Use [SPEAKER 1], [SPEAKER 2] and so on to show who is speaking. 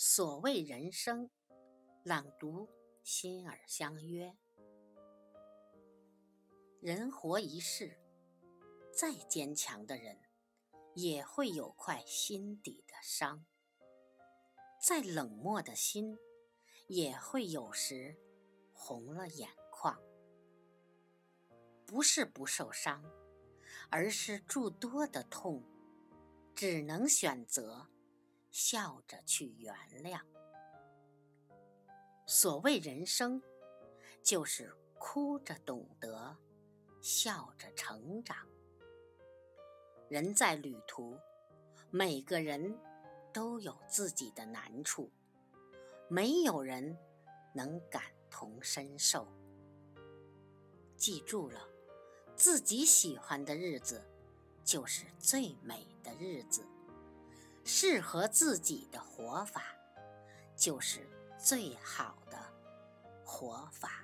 [SPEAKER 1] 所谓人生，朗读：心耳相约。人活一世，再坚强的人，也会有块心底的伤；再冷漠的心，也会有时红了眼眶。不是不受伤，而是诸多的痛，只能选择笑着去原谅。所谓人生，就是哭着懂得，笑着成长。人在旅途，每个人都有自己的难处，没有人能感同身受。记住了。自己喜欢的日子，就是最美的日子；适合自己的活法，就是最好的活法。